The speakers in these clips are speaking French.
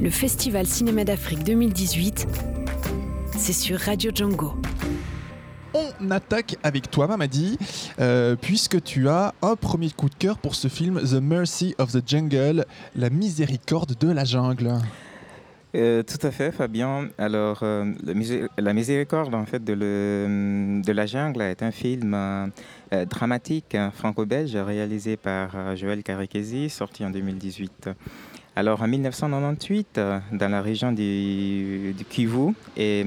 Le Festival Cinéma d'Afrique 2018, c'est sur Radio Django. On attaque avec toi, Mamadi, euh, puisque tu as un premier coup de cœur pour ce film The Mercy of the Jungle, la miséricorde de la jungle. Euh, tout à fait, Fabien. Alors, euh, La miséricorde en fait, de, le, de, la jungle est un film euh, dramatique hein, franco-belge réalisé par Joël Caricesi, sorti en 2018. Alors, en 1998, dans la région du, Kivu, et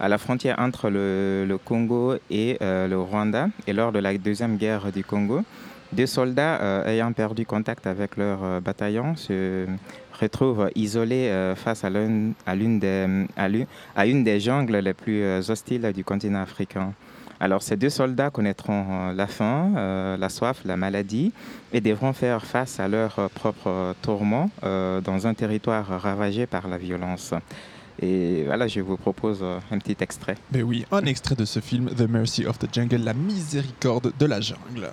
à la frontière entre le Congo et le Rwanda, et lors de la Deuxième Guerre du Congo, deux soldats ayant perdu contact avec leur bataillon se retrouve isolé euh, face à l'une, à, des, à, une des jungles les plus euh, hostiles du continent africain. Alors ces deux soldats connaîtront euh, la faim, la soif, la maladie et devront faire face à leurs propres tourments dans un territoire ravagé par la violence. Et voilà, je vous propose un petit extrait. Mais oui, un extrait de ce film, The Mercy of the Jungle, la miséricorde de la jungle.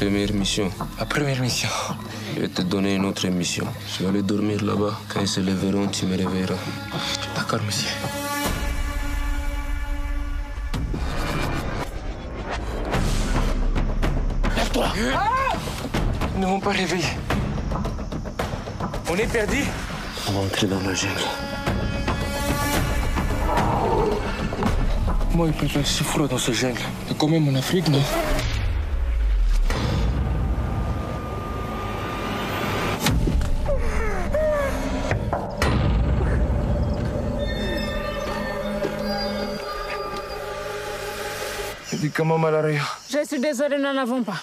Première mission. Ma première mission Je vais te donner une autre mission. Je vais aller dormir là-bas. Quand ils se lèveront, tu me réveilleras. D'accord, monsieur. Lève-toi Ils ne vont pas réveiller. On est perdu On va entrer dans la jungle. Moi, il peut faire si froid dans ce jungle. C'est quand même en Afrique, non? Malaria Je suis désolée, nous n'en avons pas.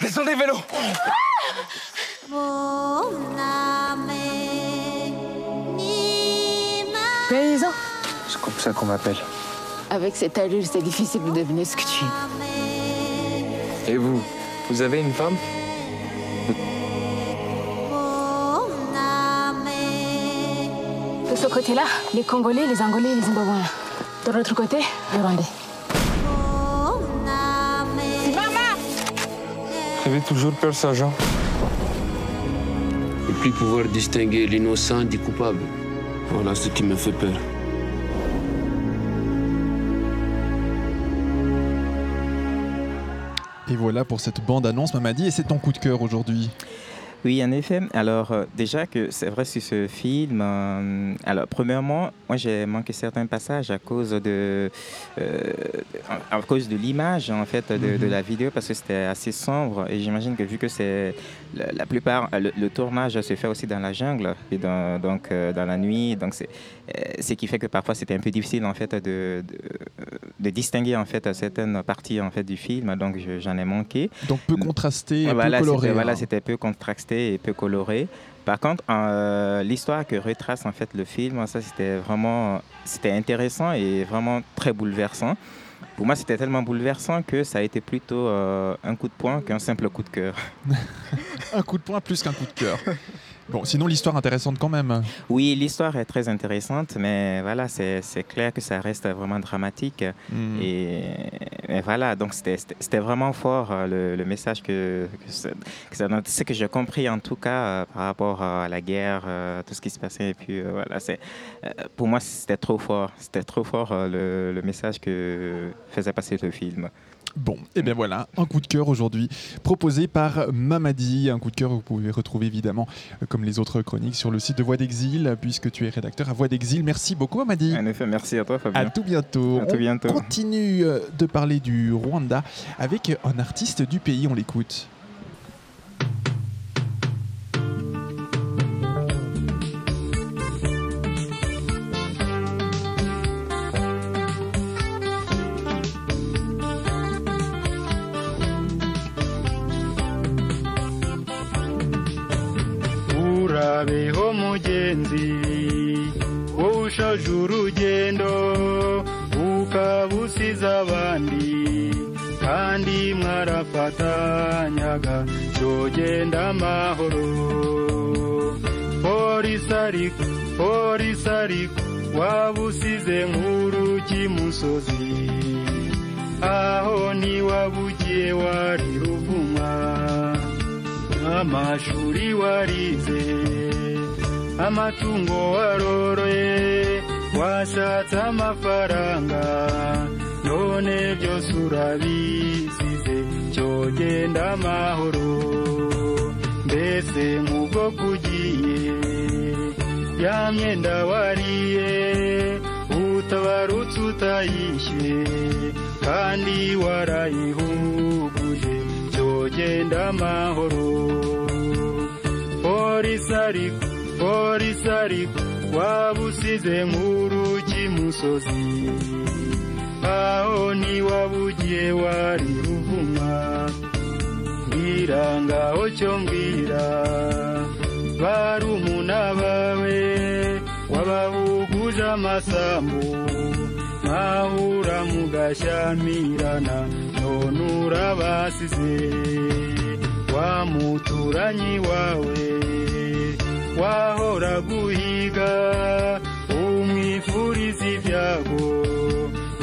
Descendez, vélo Paysan C'est comme ça qu'on m'appelle. Avec cette allure, c'est difficile de deviner ce que tu es. Et vous Vous avez une femme? De ce côté-là, les Congolais, les Angolais, les Zimbabwéens. De l'autre côté, les Rwandais. J'avais toujours peur, sergent. Et puis pouvoir distinguer l'innocent du coupable. Voilà ce qui me fait peur. Et voilà pour cette bande-annonce, Mamadi, et c'est ton coup de cœur aujourd'hui. Oui, en effet. Alors, euh, déjà que c'est vrai sur ce film, euh, alors, premièrement, moi, j'ai manqué certains passages à cause de, euh, à cause de l'image, en fait, de, de, mhm. la vidéo, parce que c'était assez sombre. Et j'imagine que vu que c'est la, plupart, le, tournage se fait aussi dans la jungle, et dans, donc dans la nuit, donc c'est ce qui fait que parfois c'était un peu difficile, en fait, de, de, distinguer, en fait, certaines parties, en fait, du film. Donc, j'en ai manqué. Donc, peu contrasté, peu coloré. Voilà, hein. c'était peu contrasté et peu coloré. Par contre, euh, l'histoire que retrace en fait le film, ça c'était vraiment, c'était intéressant et vraiment très bouleversant. Pour moi, c'était tellement bouleversant que ça a été plutôt euh, un coup de poing qu'un simple coup de cœur. un coup de poing plus qu'un coup de cœur. Bon, sinon l'histoire intéressante quand même. Oui, l'histoire est très intéressante, mais voilà, c'est clair que ça reste vraiment dramatique. Hmm. Et, voilà, donc c'était vraiment fort euh, le, message que, que, ça, ce que j'ai compris en tout cas euh, par rapport à la guerre, euh, tout ce qui se passait. Et puis voilà, c'est pour moi c'était trop fort, c'était trop fort le, le message que faisait passer le film. Bon, et bien voilà, un coup de cœur aujourd'hui proposé par Mamadi. Un coup de cœur que vous pouvez retrouver évidemment, euh, comme les autres chroniques, sur le site de Voix d'Exil, puisque tu es rédacteur à Voix d'Exil. Merci beaucoup, Mamadi. En effet, merci à toi, Fabien. À tout bientôt. À tout bientôt. On continue euh, de parler du Rwanda avec un artiste du pays. On l'écoute. Wowe ushaje urugendo ukaba usize abandi kandi mwarafatanyaga cyogenda amahoro. Polisi ariko polisi ariko waba usize nk'uwo musozi. Aho ntiwabugiye wari ruvumwa amashuri warize. Amatungo waroroye washatse amafaranga. None byose urabisize cyogenda amahoro. Mbese nk'ubwo kugiye ya myenda wariye utabarutse utayishyuye kandi warayihuguje cyogenda amahoro. Polisi ariko polisi ariko waba usize nk'urugi musozi. Aho ntiwabugiye wari ruvuma mbwira ngaho cyo mbwira barumuna bawe wabahuguje amasambu mwahura mugashyamirana none urabasize wa muturanyi wawe. Wahora guhiga umwifuriza ibyago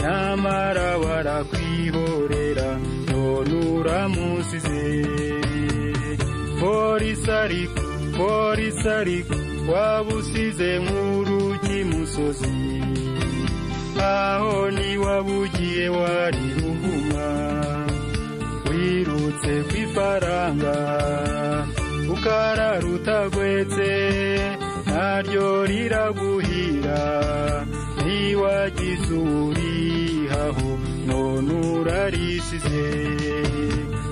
nyamara warakwihorera none uramusize polisi ariko polisi ariko waba usize nk'urugi musozi. Aho ntiwabugiye wari ruvuma wirutse ku ifaranga ukarara utagwetse naryo riraguhira. Ntiwagize urihaho none urarisize.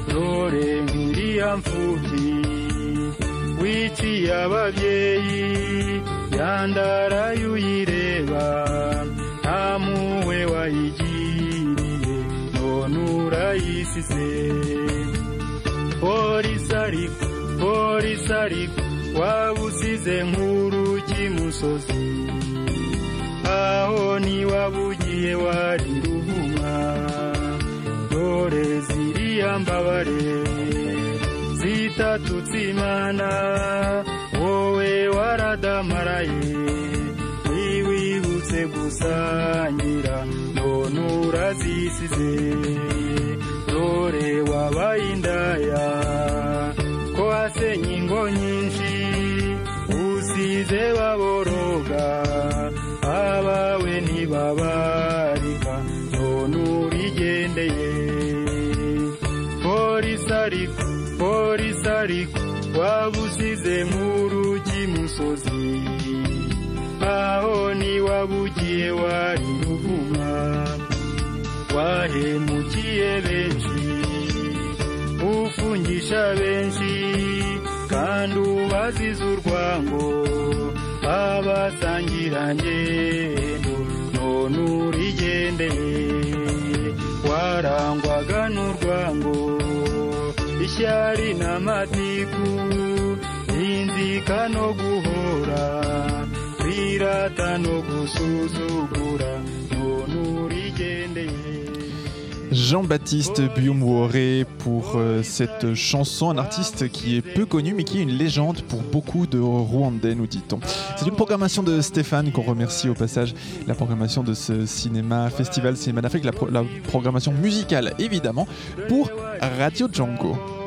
Dore nk'iriya mfubyi wiciye ababyeyi yandaraye uyireba. Nta muwe wayigiriye none urayisize. Polisi ariko polisi ariko waba usize nk'urugi musozi aho ntiwabugiye wari ruhuma dore ziriya mbabare zitatutse imana wowe waradamaraye ntiwibutse gusangira none urazisize. Dore wabaye indaya. Nyinshi. Usize baboroga abawe ntibabarika. None urigendeye. Polisi ariko polisi ariko waba usize nk'urugi musozi. Aho ntiwabugiye wari ruvuma wahemukiye benshi ufungisha benshi. Kandi ubazize urwango abasangirangendo none urigendeye warangwaga n'urwango ishyari n'amatiku inzika no guhora kwirata no gusuzugura none Jean-Baptiste Biumwore pour euh, cette chanson, un artiste qui est peu connu mais qui est une légende pour beaucoup de Rwandais, nous dit-on. C'est une programmation de Stéphane qu'on remercie au passage, la programmation de ce cinéma, Festival Cinéma d'Afrique, la programmation musicale évidemment pour Radio Django.